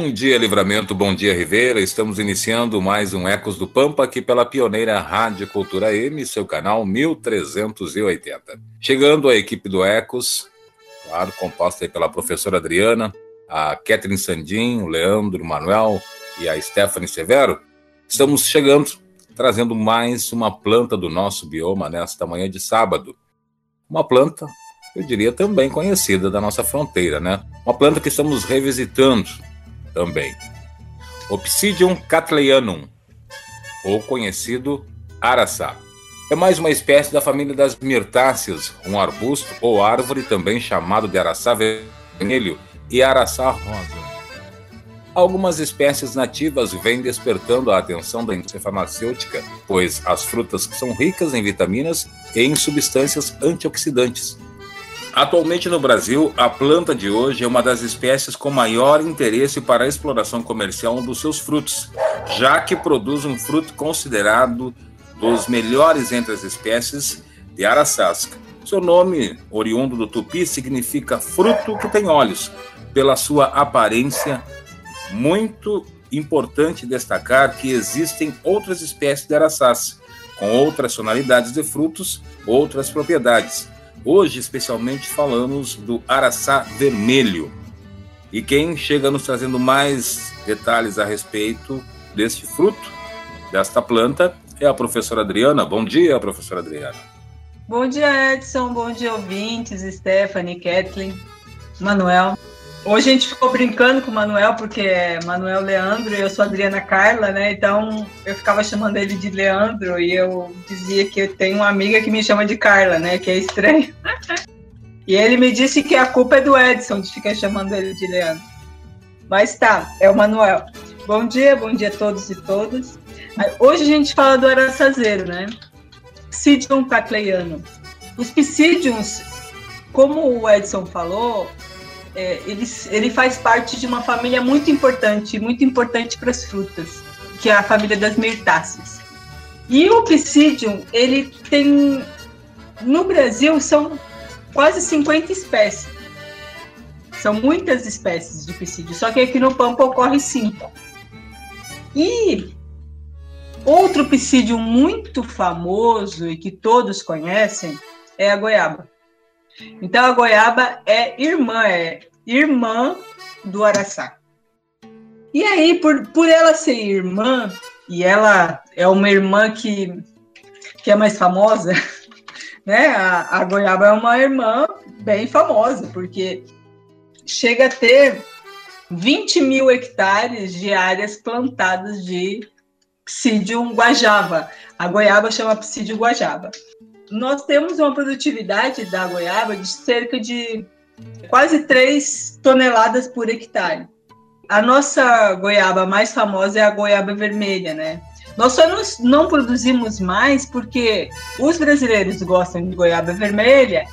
Bom dia, Livramento, bom dia, Ribeira. Estamos iniciando mais um Ecos do Pampa aqui pela pioneira Rádio Cultura M, seu canal 1380. Chegando a equipe do Ecos, claro, composta pela professora Adriana, a Catherine Sandim, o Leandro Manuel e a Stephanie Severo, estamos chegando, trazendo mais uma planta do nosso bioma nesta manhã de sábado. Uma planta, eu diria, também conhecida da nossa fronteira, né? Uma planta que estamos revisitando também. Obsidium cattleyanum, ou conhecido araçá. É mais uma espécie da família das mirtáceas, um arbusto ou árvore também chamado de araçá vermelho e araçá rosa. Algumas espécies nativas vêm despertando a atenção da indústria farmacêutica, pois as frutas são ricas em vitaminas e em substâncias antioxidantes, Atualmente no Brasil, a planta de hoje é uma das espécies com maior interesse para a exploração comercial dos seus frutos, já que produz um fruto considerado dos melhores entre as espécies de araçasca. Seu nome, oriundo do tupi, significa fruto que tem olhos, pela sua aparência. Muito importante destacar que existem outras espécies de araçás, com outras tonalidades de frutos, outras propriedades Hoje, especialmente, falamos do araçá vermelho. E quem chega nos trazendo mais detalhes a respeito deste fruto, desta planta, é a professora Adriana. Bom dia, professora Adriana. Bom dia, Edson. Bom dia, ouvintes, Stephanie, Kathleen, Manuel. Hoje a gente ficou brincando com o Manuel, porque é Manuel Leandro e eu sou Adriana Carla, né? Então eu ficava chamando ele de Leandro e eu dizia que eu tenho uma amiga que me chama de Carla, né? Que é estranho. e ele me disse que a culpa é do Edson de ficar chamando ele de Leandro. Mas tá, é o Manuel. Bom dia, bom dia a todos e todas. Hoje a gente fala do araçazeiro, né? Psidium cattleiano. Os psídiums, como o Edson falou, é, ele, ele faz parte de uma família muito importante, muito importante para as frutas, que é a família das mirtáceas. E o Psidium, ele tem. No Brasil, são quase 50 espécies. São muitas espécies de Psidium, só que aqui no Pampa ocorre cinco. E outro Psidium muito famoso e que todos conhecem é a goiaba. Então a goiaba é irmã, é irmã do araçá. E aí, por, por ela ser irmã, e ela é uma irmã que, que é mais famosa, né? A, a goiaba é uma irmã bem famosa, porque chega a ter 20 mil hectares de áreas plantadas de psídio guajava. A goiaba chama psídio guajava nós temos uma produtividade da goiaba de cerca de quase 3 toneladas por hectare. A nossa goiaba mais famosa é a goiaba vermelha, né? Nós só nos, não produzimos mais porque os brasileiros gostam de goiaba vermelha,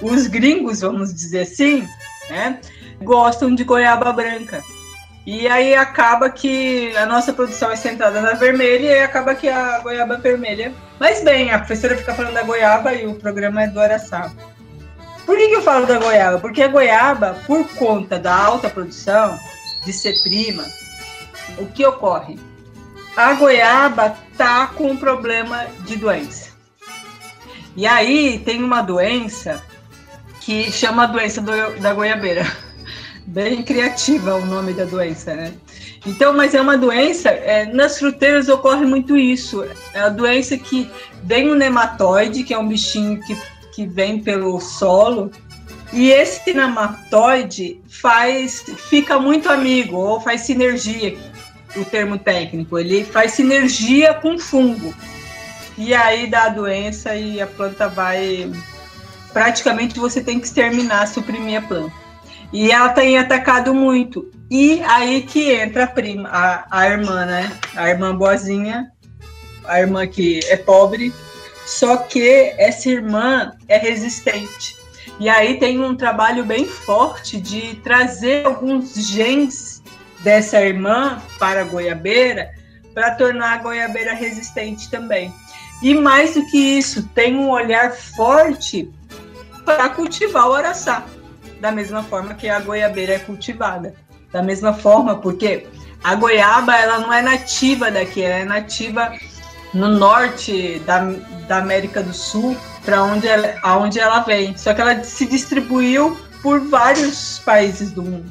os gringos, vamos dizer assim, né, gostam de goiaba branca. E aí acaba que a nossa produção é centrada na vermelha e acaba que a goiaba vermelha. Mas bem, a professora fica falando da goiaba e o programa é do Araçá. Por que, que eu falo da goiaba? Porque a goiaba, por conta da alta produção, de ser prima, o que ocorre? A goiaba tá com um problema de doença. E aí tem uma doença que chama a doença do, da goiabeira bem criativa o nome da doença, né? Então, mas é uma doença, é, nas fruteiras ocorre muito isso. É a doença que vem um nematóide, que é um bichinho que, que vem pelo solo, e esse nematóide faz, fica muito amigo, ou faz sinergia, o termo técnico, ele faz sinergia com fungo. E aí dá a doença e a planta vai. Praticamente você tem que exterminar, suprimir a planta. E ela tem atacado muito. E aí que entra a prima, a, a irmã, né? A irmã boazinha, a irmã que é pobre, só que essa irmã é resistente. E aí tem um trabalho bem forte de trazer alguns genes dessa irmã para a goiabeira para tornar a goiabeira resistente também. E mais do que isso, tem um olhar forte para cultivar o araçá, da mesma forma que a goiabeira é cultivada. Da mesma forma, porque a goiaba ela não é nativa daqui, ela é nativa no norte da, da América do Sul, para onde ela, aonde ela vem. Só que ela se distribuiu por vários países do mundo.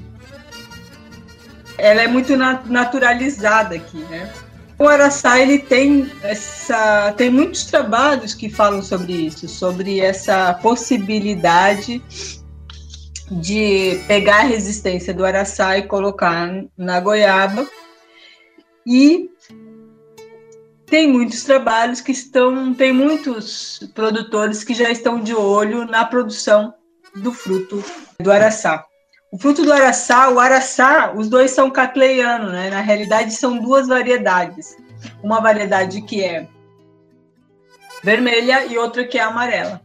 Ela é muito naturalizada aqui, né? O Araçá ele tem essa tem muitos trabalhos que falam sobre isso, sobre essa possibilidade de pegar a resistência do araçá e colocar na goiaba. E tem muitos trabalhos que estão, tem muitos produtores que já estão de olho na produção do fruto do araçá. O fruto do araçá, o araçá, os dois são catleianos, né? Na realidade são duas variedades. Uma variedade que é vermelha e outra que é amarela.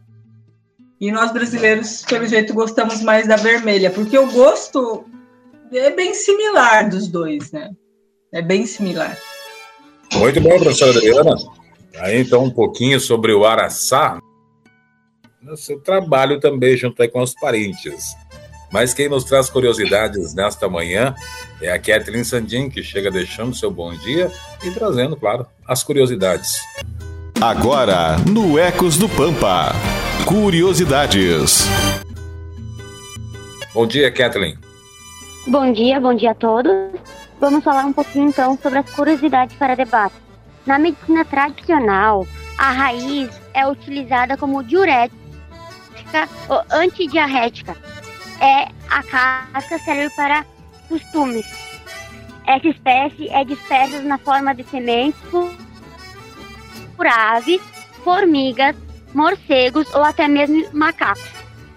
E nós brasileiros, pelo jeito, gostamos mais da vermelha, porque o gosto é bem similar dos dois, né? É bem similar. Muito bom, professora Adriana. Aí então um pouquinho sobre o araçá. No seu trabalho também junto aí com os parentes. Mas quem nos traz curiosidades nesta manhã é a Kathleen Sandin, que chega deixando seu bom dia e trazendo, claro, as curiosidades. Agora, no Ecos do Pampa. Curiosidades. Bom dia, Kathleen. Bom dia, bom dia a todos. Vamos falar um pouquinho então sobre as curiosidades para debate. Na medicina tradicional, a raiz é utilizada como diurética ou antidiarrética. É a casca serve para costumes. Essa espécie é dispersa na forma de sementes por aves, formigas, morcegos ou até mesmo macacos.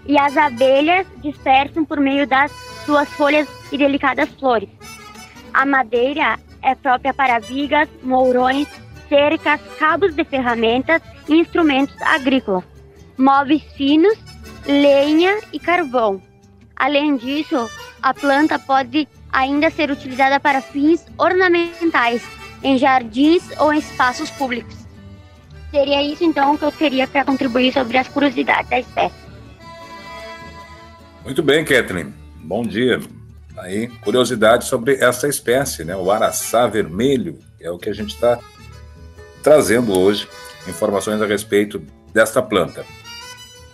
E as abelhas dispersam por meio das suas folhas e delicadas flores. A madeira é própria para vigas, mourões, cercas, cabos de ferramentas e instrumentos agrícolas, móveis finos, lenha e carvão. Além disso, a planta pode ainda ser utilizada para fins ornamentais em jardins ou em espaços públicos. Seria isso então que eu teria para contribuir sobre as curiosidades da espécie. Muito bem, Kathleen. Bom dia. Aí, curiosidade sobre essa espécie, né? O araçá vermelho, é o que a gente está trazendo hoje, informações a respeito desta planta.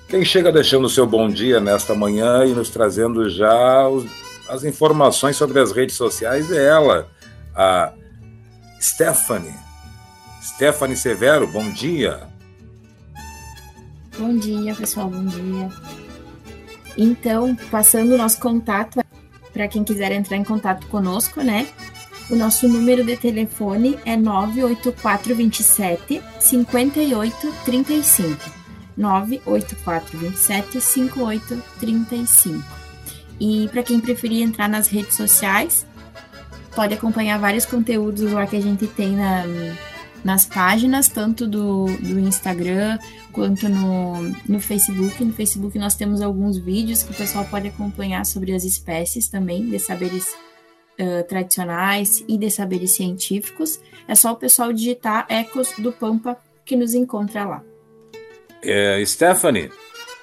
Quem chega deixando o seu bom dia nesta manhã e nos trazendo já os, as informações sobre as redes sociais é ela, a Stephanie. Stephanie Severo, bom dia. Bom dia, pessoal, bom dia. Então, passando o nosso contato para quem quiser entrar em contato conosco, né? O nosso número de telefone é 98427 5835. 98427 5835. E para quem preferir entrar nas redes sociais, pode acompanhar vários conteúdos lá que a gente tem na, nas páginas, tanto do, do Instagram quanto no, no Facebook. No Facebook nós temos alguns vídeos que o pessoal pode acompanhar sobre as espécies também, de saberes uh, tradicionais e de saberes científicos. É só o pessoal digitar Ecos do Pampa que nos encontra lá. É, Stephanie,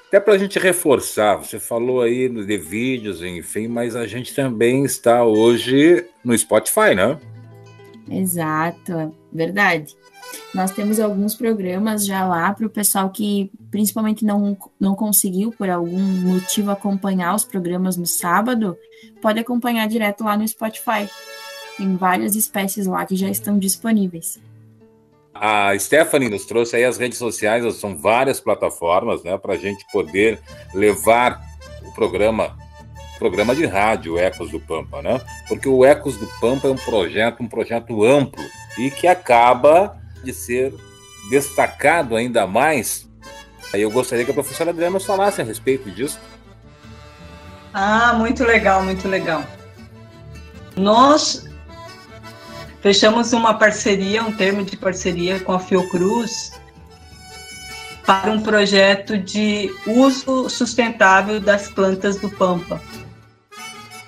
até para a gente reforçar, você falou aí de vídeos, enfim, mas a gente também está hoje no Spotify, né? Exato, verdade. Nós temos alguns programas já lá para o pessoal que principalmente não, não conseguiu, por algum motivo, acompanhar os programas no sábado, pode acompanhar direto lá no Spotify. Tem várias espécies lá que já estão disponíveis. A Stephanie nos trouxe aí as redes sociais, são várias plataformas, né, para a gente poder levar o programa programa de rádio Ecos do Pampa, né? Porque o Ecos do Pampa é um projeto, um projeto amplo e que acaba de ser destacado ainda mais. Aí eu gostaria que a professora Adriana nos falasse a respeito disso. Ah, muito legal, muito legal. Nós fechamos uma parceria, um termo de parceria com a Fiocruz para um projeto de uso sustentável das plantas do Pampa.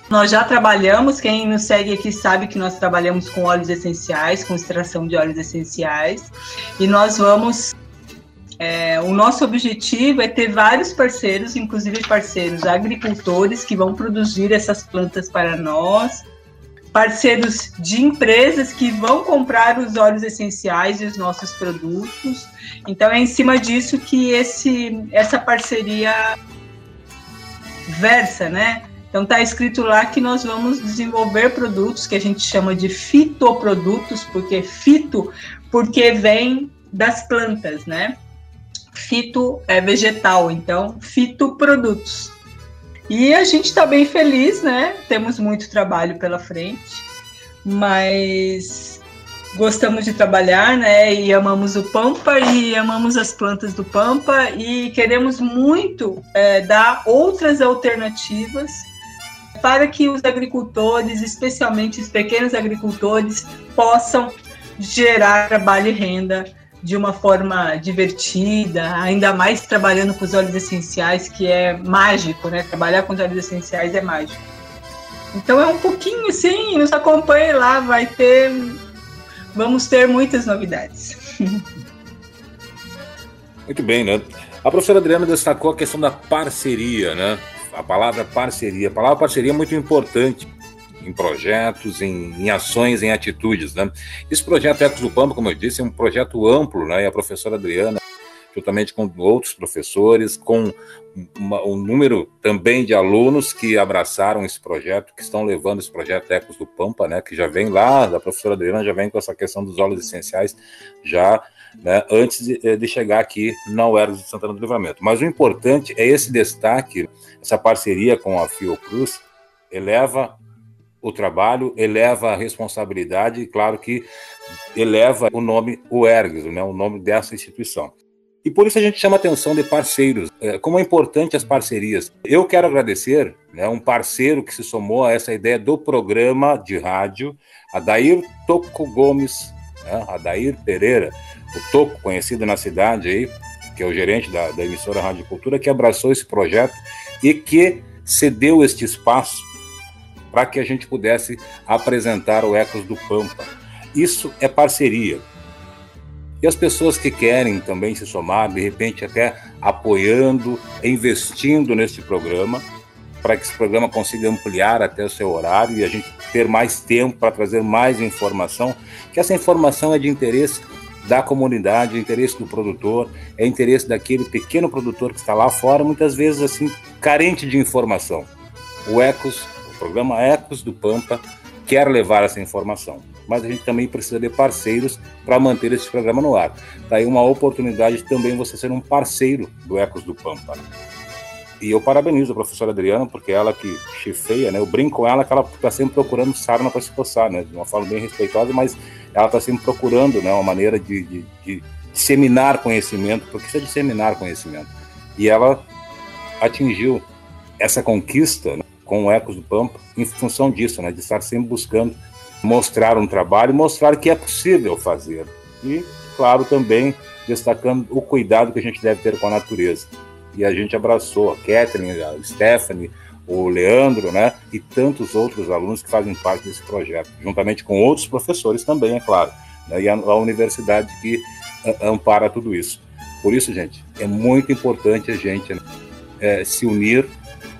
Nós já trabalhamos, quem nos segue aqui sabe que nós trabalhamos com óleos essenciais, com extração de óleos essenciais, e nós vamos. É, o nosso objetivo é ter vários parceiros, inclusive parceiros agricultores, que vão produzir essas plantas para nós, parceiros de empresas que vão comprar os óleos essenciais e os nossos produtos. Então é em cima disso que esse, essa parceria versa, né? Então está escrito lá que nós vamos desenvolver produtos que a gente chama de fitoprodutos, porque fito, porque vem das plantas, né? Fito é vegetal, então fitoprodutos. E a gente está bem feliz, né? Temos muito trabalho pela frente, mas gostamos de trabalhar, né? E amamos o Pampa e amamos as plantas do Pampa e queremos muito é, dar outras alternativas para que os agricultores, especialmente os pequenos agricultores, possam gerar trabalho e renda de uma forma divertida, ainda mais trabalhando com os óleos essenciais, que é mágico, né? Trabalhar com os óleos essenciais é mágico. Então é um pouquinho assim, nos acompanhe lá, vai ter. Vamos ter muitas novidades. Muito bem, né? A professora Adriana destacou a questão da parceria, né? A palavra parceria. A palavra parceria é muito importante em projetos, em, em, ações, em atitudes. Né? Esse projeto Ecos do Pampa, como eu disse, é um projeto amplo, né? e a professora Adriana, juntamente com outros professores, com uma, um número também de alunos que abraçaram esse projeto, que estão levando esse projeto Ecos do Pampa, né? que já vem lá, da professora Adriana já vem com essa questão dos óleos essenciais, já né, antes de, de, chegar aqui na UERGS de Santana do Livramento. Mas o importante é esse destaque, essa parceria com a Fiocruz, eleva o trabalho, eleva a responsabilidade e, claro, que eleva o nome UERGS, né, o nome dessa instituição. E por isso a gente chama atenção de parceiros. É, como é importante as parcerias. Eu quero agradecer né, um parceiro que se somou a essa ideia do programa de rádio, Adair Toco Gomes, né, Adair Pereira, o Toco, conhecido na cidade aí, que é o gerente da, da emissora Rádio Cultura, que abraçou esse projeto e que cedeu este espaço para que a gente pudesse apresentar o Ecos do Pampa. Isso é parceria. E as pessoas que querem também se somar, de repente até apoiando, investindo neste programa, para que esse programa consiga ampliar até o seu horário e a gente ter mais tempo para trazer mais informação, que essa informação é de interesse da comunidade, é interesse do produtor, é interesse daquele pequeno produtor que está lá fora, muitas vezes assim, carente de informação. O Ecos o programa Ecos do Pampa quer levar essa informação, mas a gente também precisa de parceiros para manter esse programa no ar. Daí tá uma oportunidade também você ser um parceiro do Ecos do Pampa. E eu parabenizo a professora Adriana, porque ela que chefeia, né? Eu brinco com ela que ela está sempre procurando sarna para se coçar, né? De uma forma bem respeitosa, mas ela está sempre procurando, né? Uma maneira de, de, de disseminar conhecimento, porque isso é disseminar conhecimento. E ela atingiu essa conquista, né? com o Ecos do Pampa, em função disso, né, de estar sempre buscando mostrar um trabalho, mostrar que é possível fazer. E, claro, também destacando o cuidado que a gente deve ter com a natureza. E a gente abraçou a Kathleen, a Stephanie, o Leandro, né, e tantos outros alunos que fazem parte desse projeto, juntamente com outros professores também, é claro, né, e a, a universidade que ampara tudo isso. Por isso, gente, é muito importante a gente né, é, se unir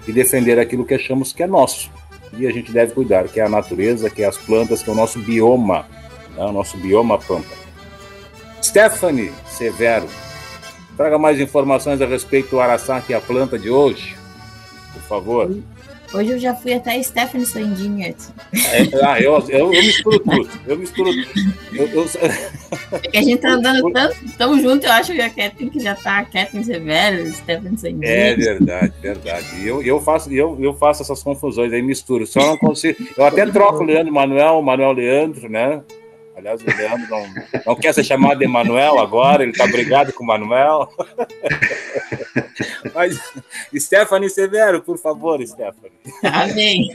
e defender aquilo que achamos que é nosso. E a gente deve cuidar, que é a natureza, que é as plantas, que é o nosso bioma, né? o nosso bioma pampa. Stephanie Severo, traga mais informações a respeito do araçá, que é a planta de hoje, por favor. Hoje eu já fui até Stephanie Sandin, Edson. É, ah, eu, eu, eu, misturo tudo. Eu misturo tudo. Eu, eu... Porque a gente tá andando tanto, tão junto, eu acho que a Kathleen que já tá, a Kathleen Severo, Stephanie Sandin. É verdade, verdade. E eu, eu, faço, eu, eu faço essas confusões aí, misturo. Só não consigo. Eu até troco o Leandro Manuel, o Manuel Leandro, né? Aliás, o Leandro não, não quer ser chamado de Emanuel agora, ele está brigado com o Manuel. Mas, Stephanie Severo, por favor, Stephanie. Amém.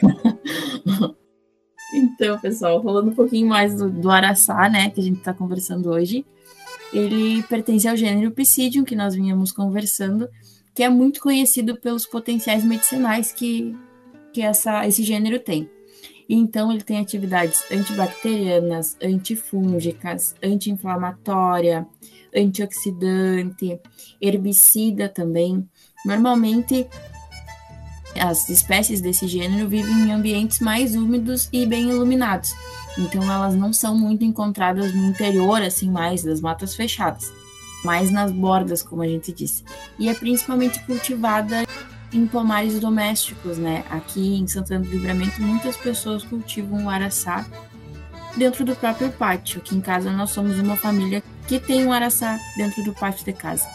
Então, pessoal, falando um pouquinho mais do, do araçá, né, que a gente está conversando hoje, ele pertence ao gênero Psidium, que nós vinhamos conversando, que é muito conhecido pelos potenciais medicinais que, que essa, esse gênero tem. Então, ele tem atividades antibacterianas, antifúngicas, anti-inflamatória, antioxidante, herbicida também. Normalmente, as espécies desse gênero vivem em ambientes mais úmidos e bem iluminados, então elas não são muito encontradas no interior, assim, mais das matas fechadas, mais nas bordas, como a gente disse. E é principalmente cultivada em pomares domésticos, né? Aqui em Santana do Livramento, muitas pessoas cultivam o araçá dentro do próprio pátio. Aqui em casa nós somos uma família que tem um araçá dentro do pátio de casa.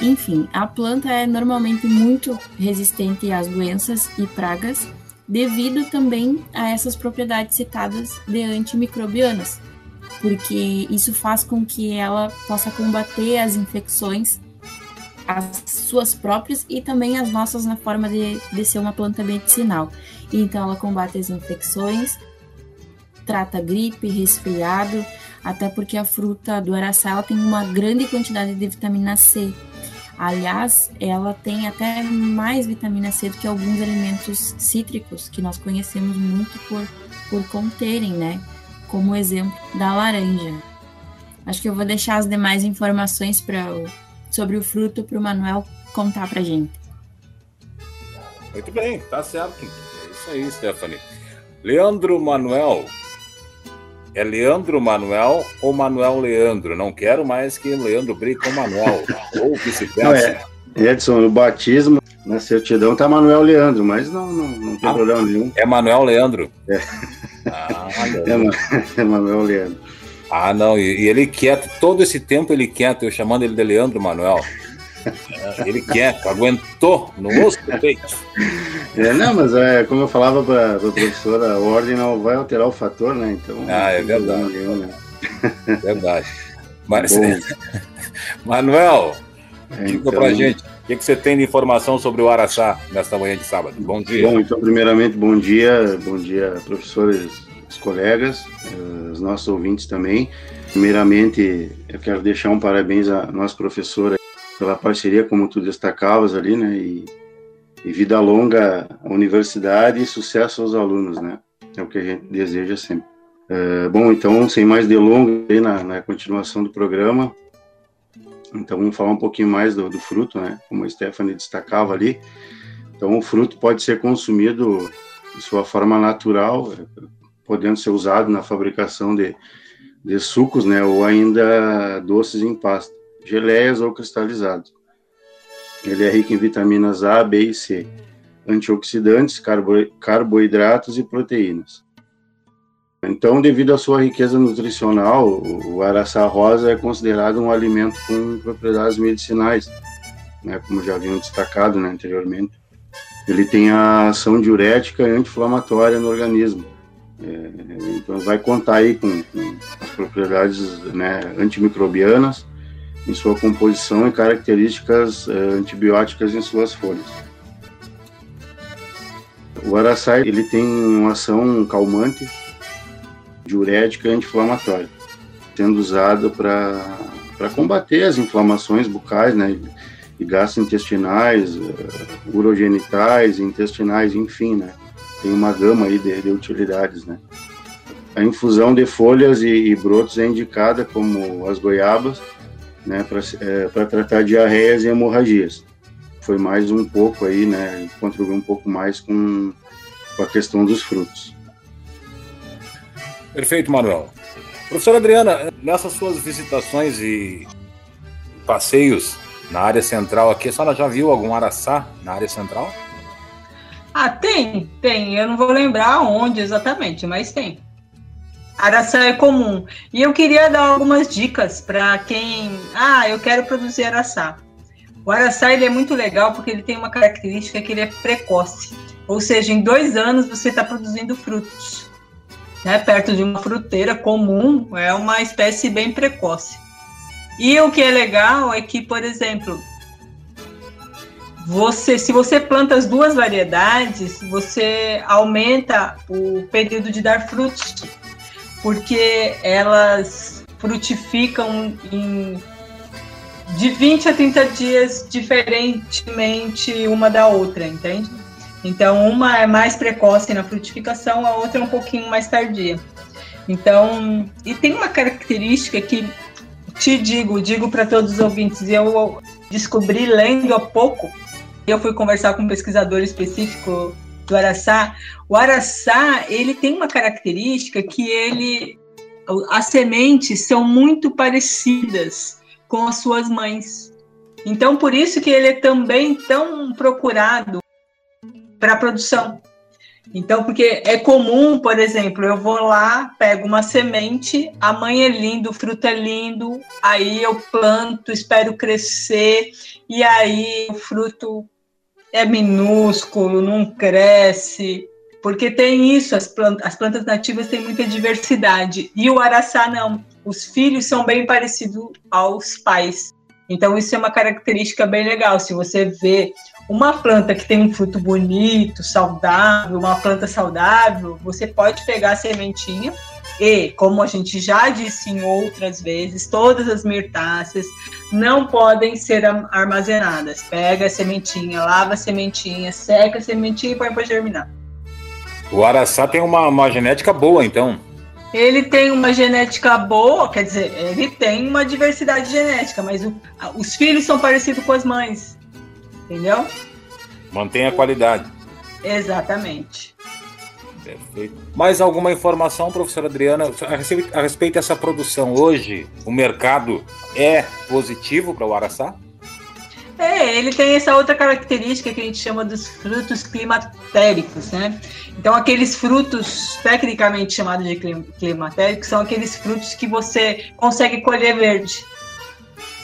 Enfim, a planta é normalmente muito resistente às doenças e pragas, devido também a essas propriedades citadas de antimicrobianas, porque isso faz com que ela possa combater as infecções, as suas próprias e também as nossas na forma de, de ser uma planta medicinal. Então, ela combate as infecções, trata gripe, resfriado, até porque a fruta do araçá tem uma grande quantidade de vitamina C, Aliás, ela tem até mais vitamina C do que alguns alimentos cítricos que nós conhecemos muito por, por conterem, né? Como exemplo da laranja. Acho que eu vou deixar as demais informações pra, sobre o fruto para o Manuel contar para gente. Muito bem, tá certo. É isso aí, Stephanie. Leandro Manuel, é Leandro Manuel ou Manuel Leandro? Não quero mais que Leandro brigue com Manuel, ou vice-versa. É, Edson, no batismo, na certidão tá Manuel Leandro, mas não, não, não tem ah, problema nenhum. É Manuel Leandro? É. Ah, é, é Manuel Leandro. Ah, não, e, e, ele quieto, todo esse tempo ele quieto, eu chamando ele de Leandro Manuel. É, ele quieto, aguentou no osso do peito. É, não, mas é, como eu falava para a professora, a ordem não vai alterar o fator, né? Então, ah, é verdade. Nenhum, né? Verdade. Mas, Manuel, é, diga então... para gente, o que, que, você tem de informação sobre o Araçá nesta manhã de sábado? Bom dia. Bom, então, primeiramente, bom dia, bom dia, professores, os colegas, eh, os nossos ouvintes também. Primeiramente, eu quero deixar um parabéns à nossa professora pela parceria, como tu destacavas ali, né? E, e vida longa à universidade e sucesso aos alunos, né? É o que a gente deseja sempre. É, bom, então, sem mais delongas, aí na, na, continuação do programa, então vamos falar um pouquinho mais do, do, fruto, né? Como a Stephanie destacava ali. Então, o fruto pode ser consumido de sua forma natural, podendo ser usado na fabricação de, de sucos, né? Ou ainda doces em pasta geleias ou cristalizados. Ele é rico em vitaminas A, B e C, antioxidantes, carbo, carboidratos e proteínas. Então, devido à sua riqueza nutricional, o araçá rosa é considerado um alimento com propriedades medicinais, né, como já haviam destacado né, anteriormente. Ele tem a ação diurética e anti-inflamatória no organismo. É, então, vai contar aí com, com as propriedades né, antimicrobianas, em sua composição e características uh, antibióticas em suas folhas. O araçá ele tem uma ação calmante, diurética e anti-inflamatória, sendo usado para combater as inflamações bucais, né, e gastrointestinais, uh, urogenitais, intestinais, enfim, né, tem uma gama aí de, de utilidades, né. A infusão de folhas e, e brotos é indicada como as goiabas, né, para é, tratar diarreias e hemorragias. Foi mais um pouco aí, né, contribuiu um pouco mais com, com a questão dos frutos. Perfeito, Manuel. Professora Adriana, nessas suas visitações e passeios na área central aqui, a senhora já viu algum araçá na área central? Ah, tem, tem. Eu não vou lembrar onde exatamente, mas tem. Araçá é comum. E eu queria dar algumas dicas para quem. Ah, eu quero produzir araçá. O araçá ele é muito legal porque ele tem uma característica que ele é precoce. Ou seja, em dois anos você está produzindo frutos. Né? Perto de uma fruteira comum, é uma espécie bem precoce. E o que é legal é que, por exemplo, você, se você planta as duas variedades, você aumenta o período de dar frutos, porque elas frutificam em de 20 a 30 dias diferentemente uma da outra, entende? Então, uma é mais precoce na frutificação, a outra é um pouquinho mais tardia. Então, e tem uma característica que te digo, digo para todos os ouvintes, eu descobri lendo há pouco, eu fui conversar com um pesquisador específico do araçá. O araçá, ele tem uma característica que ele as sementes são muito parecidas com as suas mães. Então, por isso que ele é também tão procurado para a produção. Então, porque é comum, por exemplo, eu vou lá, pego uma semente, a mãe é lindo, o fruto é lindo, aí eu planto, espero crescer, e aí o fruto é minúsculo, não cresce, porque tem isso, as plantas, as plantas nativas têm muita diversidade, e o araçá não os filhos são bem parecidos aos pais. Então, isso é uma característica bem legal. Se você vê uma planta que tem um fruto bonito, saudável, uma planta saudável, você pode pegar a sementinha e, como a gente já disse em outras vezes, todas as mirtáceas não podem ser armazenadas. Pega a sementinha, lava a sementinha, seca a sementinha e põe para germinar. O araçá tem uma, uma genética boa, então. Ele tem uma genética boa, quer dizer, ele tem uma diversidade genética, mas o, os filhos são parecidos com as mães. Entendeu? Mantém a qualidade. Exatamente. Perfeito. Mais alguma informação, professora Adriana, a respeito, dessa produção? Hoje, o mercado é positivo para o Araçá? É, ele tem essa outra característica que a gente chama dos frutos climatéricos, né? Então, aqueles frutos tecnicamente chamados de climatéricos são aqueles frutos que você consegue colher verde.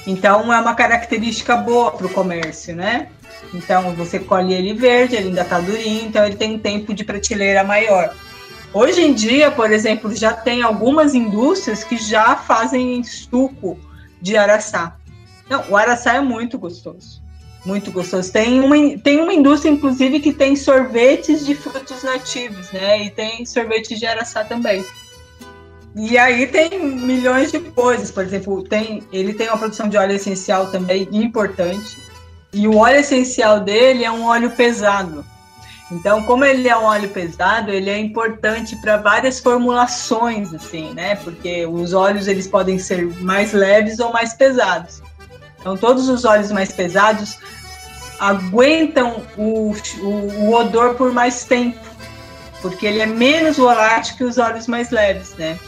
Então, é uma característica boa para o comércio, né? Então, você colhe ele verde, ele ainda está durinho, então ele tem um tempo de prateleira maior. Hoje em dia, por exemplo, já tem algumas indústrias que já fazem suco de araçá. Não, o araçá é muito gostoso. Muito gostoso. Tem uma, tem uma indústria, inclusive, que tem sorvetes de frutos nativos, né? E tem sorvete de araçá também. E aí tem milhões de coisas. Por exemplo, tem, ele tem uma produção de óleo essencial também importante. E o óleo essencial dele é um óleo pesado. Então, como ele é um óleo pesado, ele é importante para várias formulações, assim, né? Porque os óleos eles podem ser mais leves ou mais pesados. Então, todos os óleos mais pesados aguentam o, o, o odor por mais tempo, porque ele é menos volátil que os óleos mais leves, né?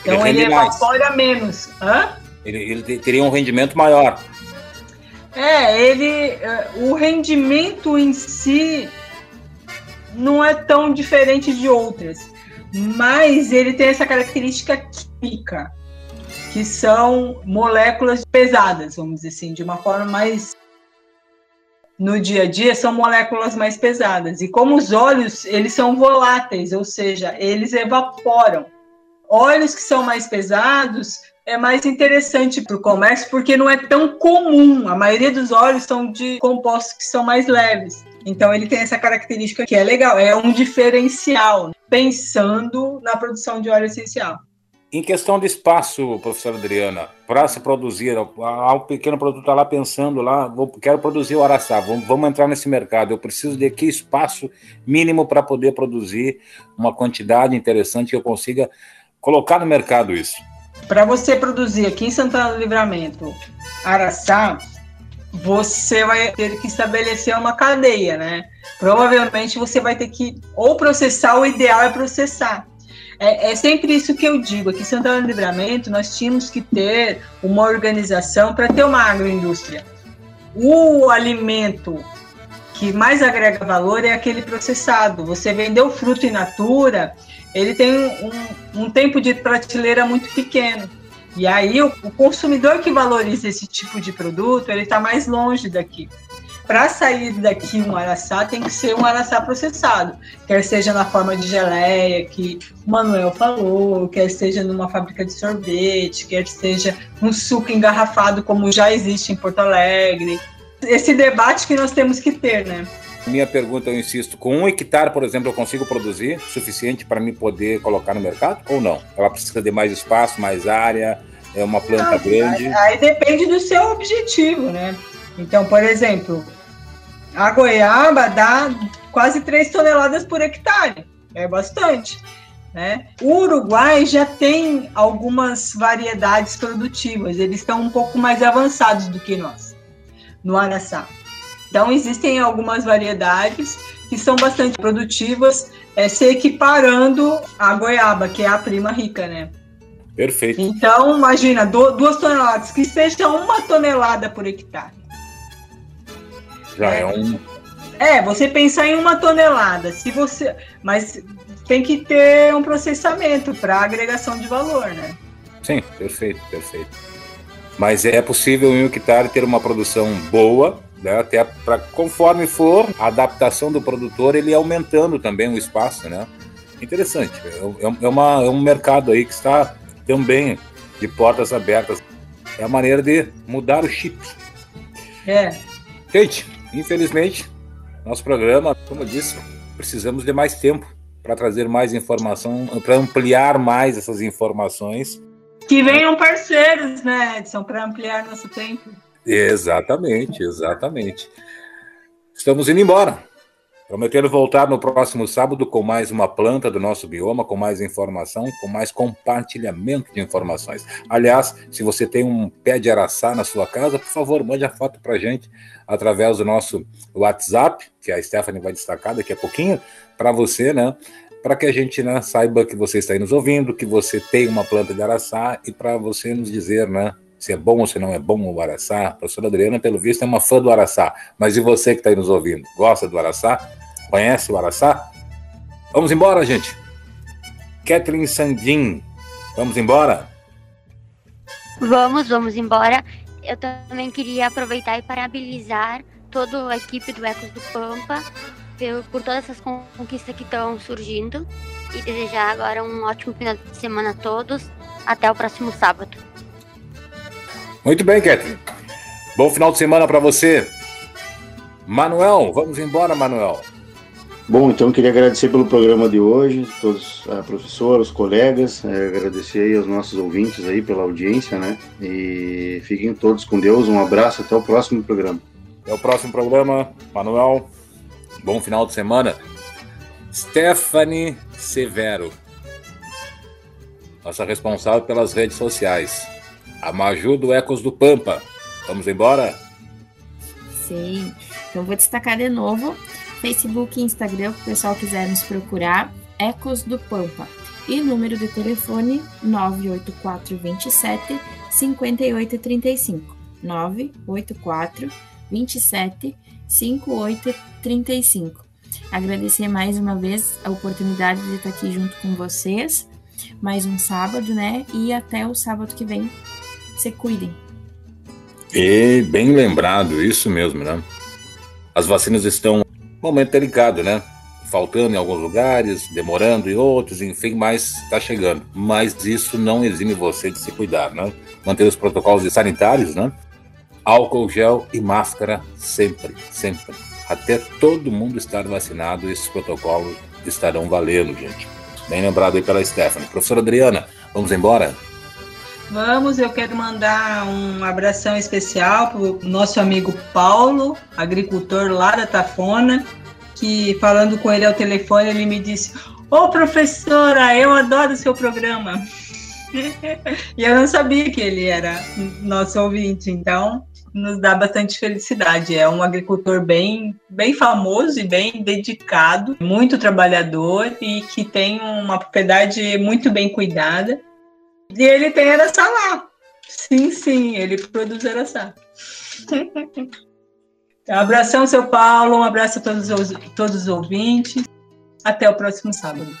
Então, ele, ele evapora menos. Hã? Ele, ele teria um rendimento maior. É, ele. Eh, o rendimento em si não é tão diferente de outras, mas ele tem essa característica química que são moléculas pesadas, vamos dizer assim, de uma forma mais no dia a dia são moléculas mais pesadas. E como os óleos, eles são voláteis, ou seja, eles evaporam. Óleos que são mais pesados é mais interessante para o comércio porque não é tão comum. A maioria dos óleos são de compostos que são mais leves. Então ele tem essa característica que é legal, é um diferencial, pensando na produção de óleo essencial. Em questão de espaço, professora Adriana, para se produzir, há um pequeno produto lá pensando lá, vou, quero produzir o araçá, vamos, vamos entrar nesse mercado, eu preciso de que espaço mínimo para poder produzir uma quantidade interessante que eu consiga colocar no mercado isso. Para você produzir aqui em Santana do Livramento araçá, você vai ter que estabelecer uma cadeia, né? Provavelmente você vai ter que ou processar, o ideal é processar é, é, sempre isso que eu digo. Aqui em Santana do Livramento, nós tínhamos que ter uma organização para ter uma agroindústria. O alimento que mais agrega valor é aquele processado. Você vendeu fruto in natura, ele tem um, um tempo de prateleira muito pequeno. E aí o, o consumidor que valoriza esse tipo de produto, ele está mais longe daqui para sair daqui um araçá tem que ser um araçá processado, quer seja na forma de geleia que o Manuel falou, quer seja numa fábrica de sorvete, quer seja um suco engarrafado como já existe em Porto Alegre. esse debate que nós temos que ter, né? Minha pergunta, eu insisto, com um hectare, por exemplo, eu consigo produzir suficiente para me poder colocar no mercado ou não? Ela precisa de mais espaço, mais área, é uma planta não, grande? Aí, aí depende do seu objetivo, né? Então, por exemplo, a goiaba dá quase 3 toneladas por hectare, é bastante. Né? O Uruguai já tem algumas variedades produtivas, eles estão um pouco mais avançados do que nós no Araçá. Então, existem algumas variedades que são bastante produtivas, é, se equiparando à goiaba, que é a prima rica, né? Perfeito. Então, imagina, duas toneladas, que seja uma tonelada por hectare. Já é, é um. É, você pensar em uma tonelada, se você. Mas tem que ter um processamento para agregação de valor, né? Sim, perfeito, perfeito. Mas é possível em um hectare ter uma produção boa, né? até para conforme for a adaptação do produtor, ele aumentando também o espaço, né? Interessante. É, é, é, uma, é um mercado aí que está também de portas abertas. É a maneira de mudar o chip. É. Gente, infelizmente, nosso programa, como eu disse, precisamos de mais tempo para trazer mais informação, para ampliar mais essas informações que venham parceiros, né, Edson, para ampliar nosso tempo. Exatamente, exatamente. Estamos indo embora. Prometendo voltar no próximo sábado com mais uma planta do nosso bioma, com mais informação, com mais compartilhamento de informações. Aliás, se você tem um pé de araçá na sua casa, por favor, mande a foto para gente através do nosso WhatsApp, que a Stephanie vai destacar daqui a pouquinho, para você, né? para que a gente né, saiba que você está aí nos ouvindo, que você tem uma planta de araçá e para você nos dizer, né, se é bom ou se não é bom o araçá. A professora Adriana, pelo visto, é uma fã do araçá. Mas e você que está aí nos ouvindo? Gosta do araçá? Conhece o araçá? Vamos embora, gente. Kathleen Sandin, vamos embora? Vamos, vamos embora. Eu também queria aproveitar e parabenizar toda a equipe do Ecos do Pampa por todas essas conquistas que estão surgindo e desejar agora um ótimo final de semana a todos. Até o próximo sábado. Muito bem, Ketri. Bom final de semana para você. Manuel, vamos embora, Manuel. Bom, então queria agradecer pelo programa de hoje, todos a professora, os colegas, é, agradecer aí aos nossos ouvintes aí pela audiência, né? E fiquem todos com Deus, um abraço, até o próximo programa. Até o próximo programa, Manuel. Bom final de semana. Stephanie Severo, nossa responsável pelas redes sociais. A Maju do Ecos do Pampa. Vamos embora? Sim. Então vou destacar de novo Facebook e Instagram, para o pessoal quiser nos procurar, Ecos do Pampa. E número de telefone 984 27 5835. 984 27 5835. Agradecer mais uma vez a oportunidade de estar aqui junto com vocês, mais um sábado, né? E até o sábado que vem. Se cuidem. E bem lembrado, isso mesmo, né? As vacinas estão um momento delicado, né? Faltando em alguns lugares, demorando em outros, enfim, mas está chegando. Mas isso não exime você de se cuidar, né? Manter os protocolos sanitários, né? álcool gel e máscara sempre, sempre. Até todo mundo estar vacinado, esses protocolos estarão valendo, gente. Bem lembrado aí pela Stephanie. Professora Adriana, vamos embora? Vamos, eu quero mandar um abração especial para o nosso amigo Paulo, agricultor lá da Tafona, que falando com ele ao telefone, ele me disse: Ô professora, eu adoro o seu programa. e eu não sabia que ele era nosso ouvinte, então nos dá bastante felicidade. É um agricultor bem, bem famoso e bem dedicado, muito trabalhador e que tem uma propriedade muito bem cuidada. E ele tem araçá. Sim, sim, ele produz araçá. Abração, seu Paulo, um abraço a todos os, todos os ouvintes. Até o próximo sábado.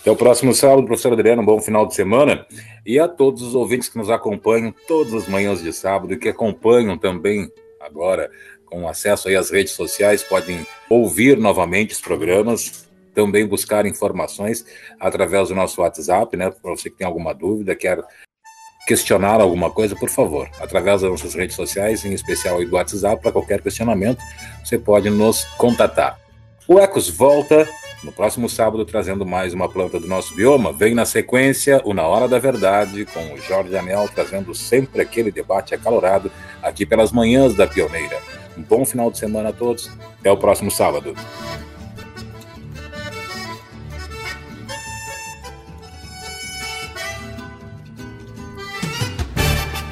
Até o próximo sábado, professor Adriano, um bom final de semana. E a todos os ouvintes que nos acompanham todas as manhãs de sábado e que acompanham também agora com acesso aí às redes sociais, podem ouvir novamente os programas, também buscar informações através do nosso WhatsApp, né? Para você que tem alguma dúvida, quer questionar alguma coisa, por favor, através das nossas redes sociais, em especial do WhatsApp, para qualquer questionamento, você pode nos contatar. O Ecos volta no próximo sábado trazendo mais uma planta do nosso bioma. Vem na sequência o Na Hora da Verdade, com o Jorge Anel trazendo sempre aquele debate acalorado aqui pelas manhãs da Pioneira. Um bom final de semana a todos. Até o próximo sábado.